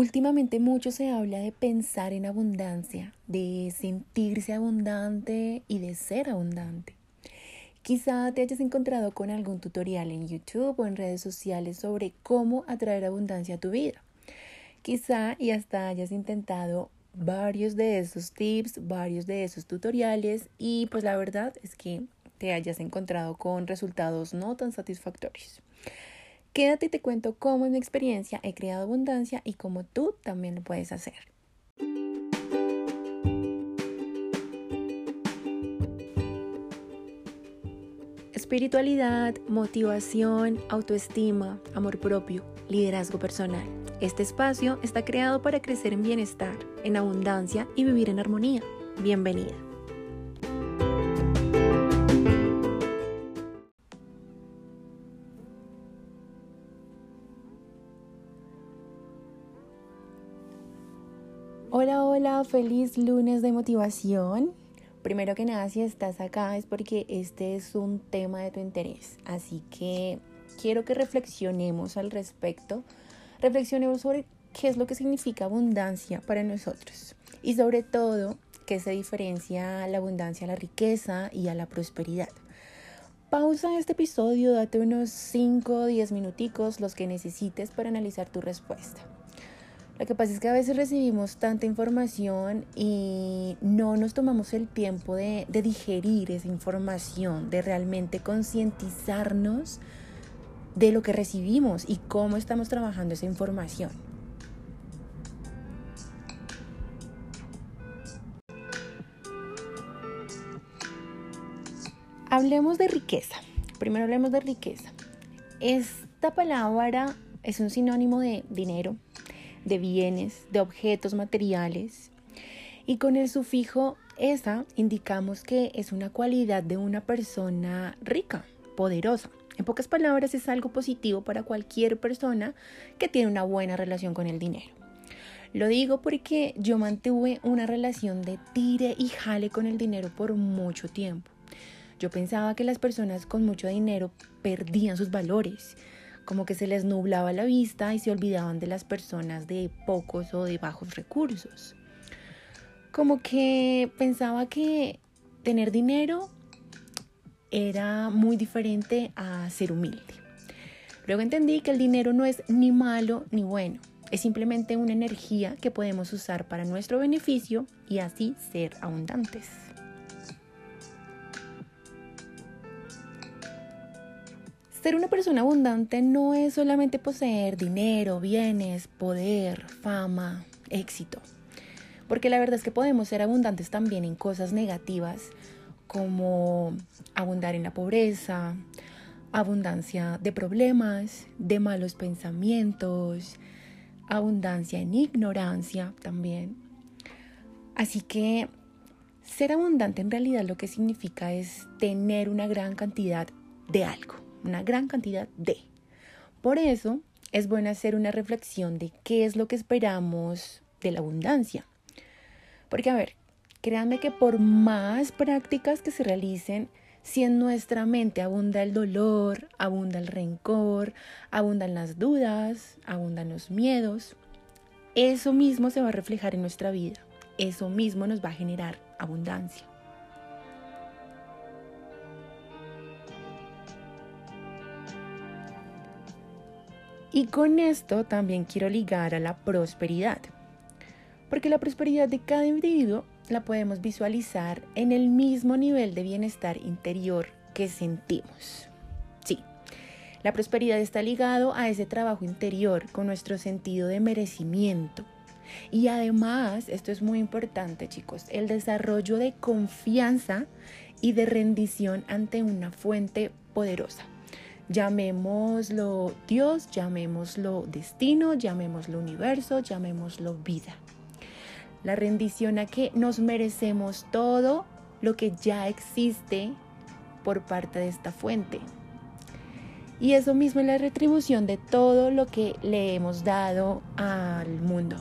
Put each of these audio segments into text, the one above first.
Últimamente mucho se habla de pensar en abundancia, de sentirse abundante y de ser abundante. Quizá te hayas encontrado con algún tutorial en YouTube o en redes sociales sobre cómo atraer abundancia a tu vida. Quizá y hasta hayas intentado varios de esos tips, varios de esos tutoriales y pues la verdad es que te hayas encontrado con resultados no tan satisfactorios. Quédate y te cuento cómo en mi experiencia he creado abundancia y cómo tú también lo puedes hacer. Espiritualidad, motivación, autoestima, amor propio, liderazgo personal. Este espacio está creado para crecer en bienestar, en abundancia y vivir en armonía. Bienvenida. Hola, hola, feliz lunes de motivación. Primero que nada, si estás acá es porque este es un tema de tu interés. Así que quiero que reflexionemos al respecto. Reflexionemos sobre qué es lo que significa abundancia para nosotros. Y sobre todo, qué se diferencia la abundancia a la riqueza y a la prosperidad. Pausa este episodio, date unos 5 o 10 minuticos, los que necesites para analizar tu respuesta. Lo que pasa es que a veces recibimos tanta información y no nos tomamos el tiempo de, digerir esa información, de realmente concientizarnos de lo que recibimos y cómo estamos trabajando esa información. Hablemos de riqueza. Primero hablemos de riqueza. Esta palabra es un sinónimo de dinero, de bienes, de objetos materiales. Y con el sufijo esa indicamos que es una cualidad de una persona rica, poderosa. En pocas palabras, es algo positivo para cualquier persona que tiene una buena relación con el dinero. Lo digo porque yo mantuve una relación de tire y jale con el dinero por mucho tiempo. Yo pensaba que las personas con mucho dinero perdían sus valores, como que se les nublaba la vista y se olvidaban de las personas de pocos o de bajos recursos. Como que pensaba que tener dinero era muy diferente a ser humilde. Luego entendí que el dinero no es ni malo ni bueno, es simplemente una energía que podemos usar para nuestro beneficio y así ser abundantes. Ser una persona abundante no es solamente poseer dinero, bienes, poder, fama, éxito. Porque la verdad es que podemos ser abundantes también en cosas negativas como abundar en la pobreza, abundancia de problemas, de malos pensamientos, abundancia en ignorancia también. Así que ser abundante en realidad lo que significa es tener una gran cantidad de algo una gran cantidad de. Por eso es bueno hacer una reflexión de qué es lo que esperamos de la abundancia. Porque a ver, créanme que por más prácticas que se realicen, si en nuestra mente abunda el dolor, abunda el rencor, abundan las dudas, abundan los miedos, eso mismo se va a reflejar en nuestra vida. Eso mismo nos va a generar abundancia. Y con esto también quiero ligar a la prosperidad, porque la prosperidad de cada individuo la podemos visualizar en el mismo nivel de bienestar interior que sentimos. Sí, la prosperidad está ligado a ese trabajo interior con nuestro sentido de merecimiento. Y además, esto es muy importante chicos, el desarrollo de confianza y de rendición ante una fuente poderosa. Llamémoslo Dios, llamémoslo destino, llamémoslo universo, llamémoslo vida. La rendición a que nos merecemos todo lo que ya existe por parte de esta fuente. Y eso mismo es la retribución de todo lo que le hemos dado al mundo.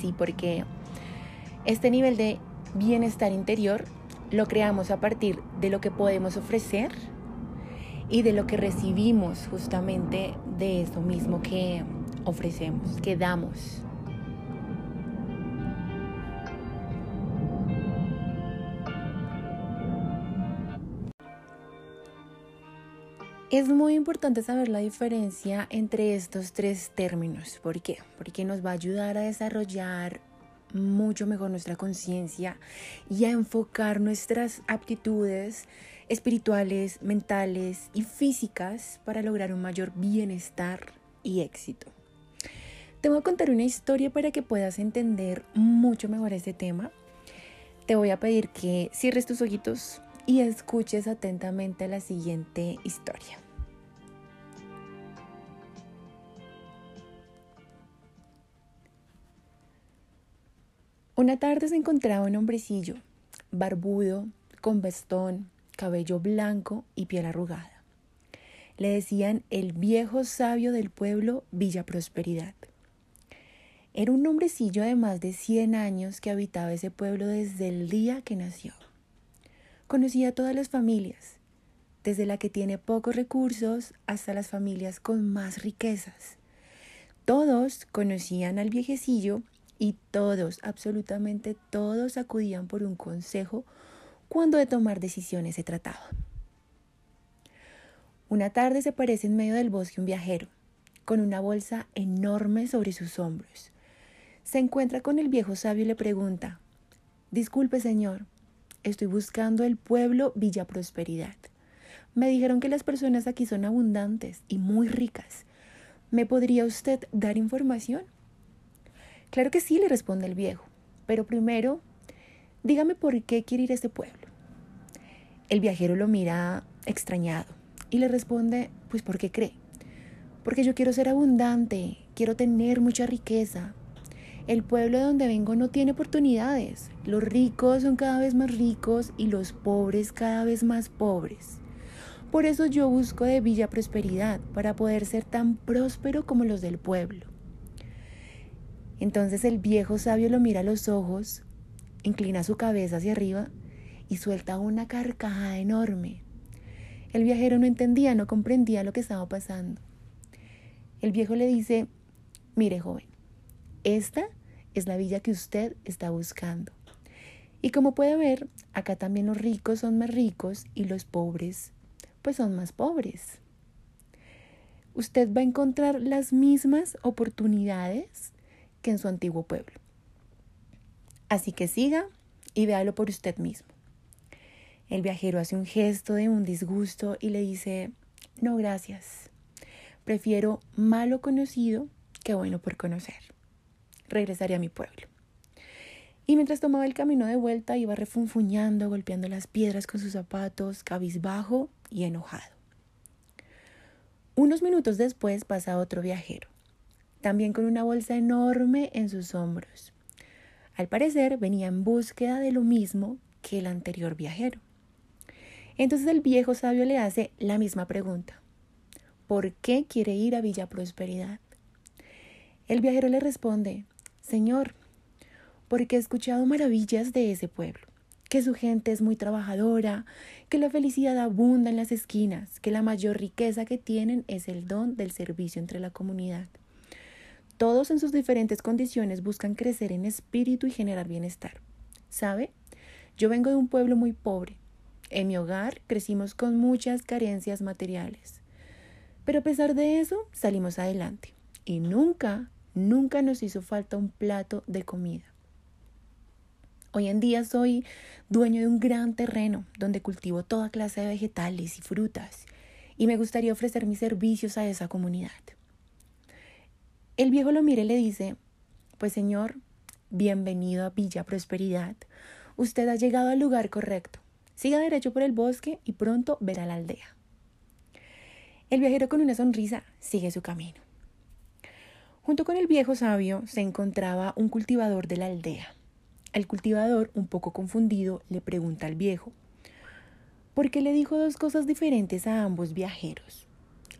Sí, porque este nivel de bienestar interior lo creamos a partir de lo que podemos ofrecer y de lo que recibimos justamente de eso mismo que ofrecemos, que damos. Es muy importante saber la diferencia entre estos tres términos. ¿Por qué? Porque nos va a ayudar a desarrollar mucho mejor nuestra conciencia y a enfocar nuestras aptitudes espirituales, mentales y físicas para lograr un mayor bienestar y éxito. Te voy a contar una historia para que puedas entender mucho mejor este tema. Te voy a pedir que cierres tus ojitos y escuches atentamente la siguiente historia. Una tarde se encontraba un hombrecillo, barbudo, con vestón, cabello blanco y piel arrugada. Le decían el viejo sabio del pueblo Villa Prosperidad. Era un hombrecillo de más de 100 años que habitaba ese pueblo desde el día que nació. Conocía a todas las familias, desde la que tiene pocos recursos hasta las familias con más riquezas. Todos conocían al viejecillo y todos, absolutamente todos, acudían por un consejo cuando de tomar decisiones se trataba. Una tarde se aparece en medio del bosque un viajero, con una bolsa enorme sobre sus hombros. Se encuentra con el viejo sabio y le pregunta, Disculpe, señor, Estoy buscando el pueblo Villa Prosperidad. Me dijeron que las personas aquí son abundantes y muy ricas. ¿Me podría usted dar información? Claro que sí, le responde el viejo. Pero primero, dígame por qué quiere ir a este pueblo. El viajero lo mira extrañado y le responde, pues porque cree. Porque yo quiero ser abundante, quiero tener mucha riqueza, el pueblo de donde vengo no tiene oportunidades. Los ricos son cada vez más ricos y los pobres cada vez más pobres. Por eso yo busco de Villa Prosperidad, para poder ser tan próspero como los del pueblo. Entonces el viejo sabio lo mira a los ojos, inclina su cabeza hacia arriba y suelta una carcajada enorme. El viajero no entendía, no comprendía lo que estaba pasando. El viejo le dice, mire joven, esta es la villa que usted está buscando. Y como puede ver, acá también los ricos son más ricos y los pobres pues son más pobres. Usted va a encontrar las mismas oportunidades que en su antiguo pueblo. Así que siga y véalo por usted mismo. El viajero hace un gesto de un disgusto y le dice, no gracias, prefiero malo conocido que bueno por conocer regresaré a mi pueblo. Y mientras tomaba el camino de vuelta iba refunfuñando, golpeando las piedras con sus zapatos, cabizbajo y enojado. Unos minutos después pasa otro viajero, también con una bolsa enorme en sus hombros. Al parecer venía en búsqueda de lo mismo que el anterior viajero. Entonces el viejo sabio le hace la misma pregunta. ¿Por qué quiere ir a Villa Prosperidad? El viajero le responde, Señor, porque he escuchado maravillas de ese pueblo, que su gente es muy trabajadora, que la felicidad abunda en las esquinas, que la mayor riqueza que tienen es el don del servicio entre la comunidad. Todos en sus diferentes condiciones buscan crecer en espíritu y generar bienestar. ¿Sabe? Yo vengo de un pueblo muy pobre. En mi hogar crecimos con muchas carencias materiales. Pero a pesar de eso, salimos adelante. Y nunca Nunca nos hizo falta un plato de comida. Hoy en día soy dueño de un gran terreno donde cultivo toda clase de vegetales y frutas y me gustaría ofrecer mis servicios a esa comunidad. El viejo lo mira y le dice, pues señor, bienvenido a Villa Prosperidad. Usted ha llegado al lugar correcto. Siga derecho por el bosque y pronto verá la aldea. El viajero con una sonrisa sigue su camino. Junto con el viejo sabio se encontraba un cultivador de la aldea. El cultivador, un poco confundido, le pregunta al viejo, ¿por qué le dijo dos cosas diferentes a ambos viajeros?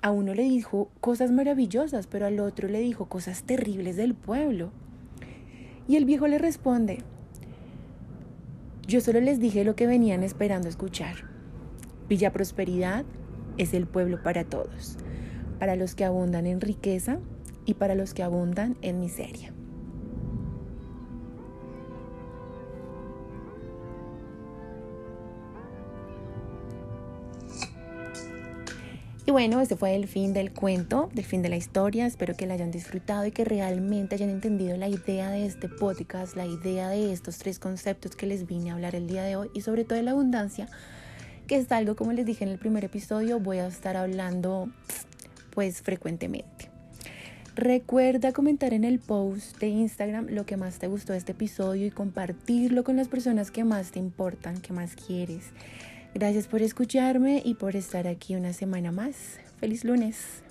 A uno le dijo cosas maravillosas, pero al otro le dijo cosas terribles del pueblo. Y el viejo le responde, yo solo les dije lo que venían esperando escuchar. Villa Prosperidad es el pueblo para todos, para los que abundan en riqueza y para los que abundan en miseria. Y bueno, este fue el fin del cuento, del fin de la historia. Espero que la hayan disfrutado y que realmente hayan entendido la idea de este podcast, la idea de estos tres conceptos que les vine a hablar el día de hoy y sobre todo de la abundancia, que es algo, como les dije en el primer episodio, voy a estar hablando pues frecuentemente. Recuerda comentar en el post de Instagram lo que más te gustó de este episodio y compartirlo con las personas que más te importan, que más quieres. Gracias por escucharme y por estar aquí una semana más. Feliz lunes.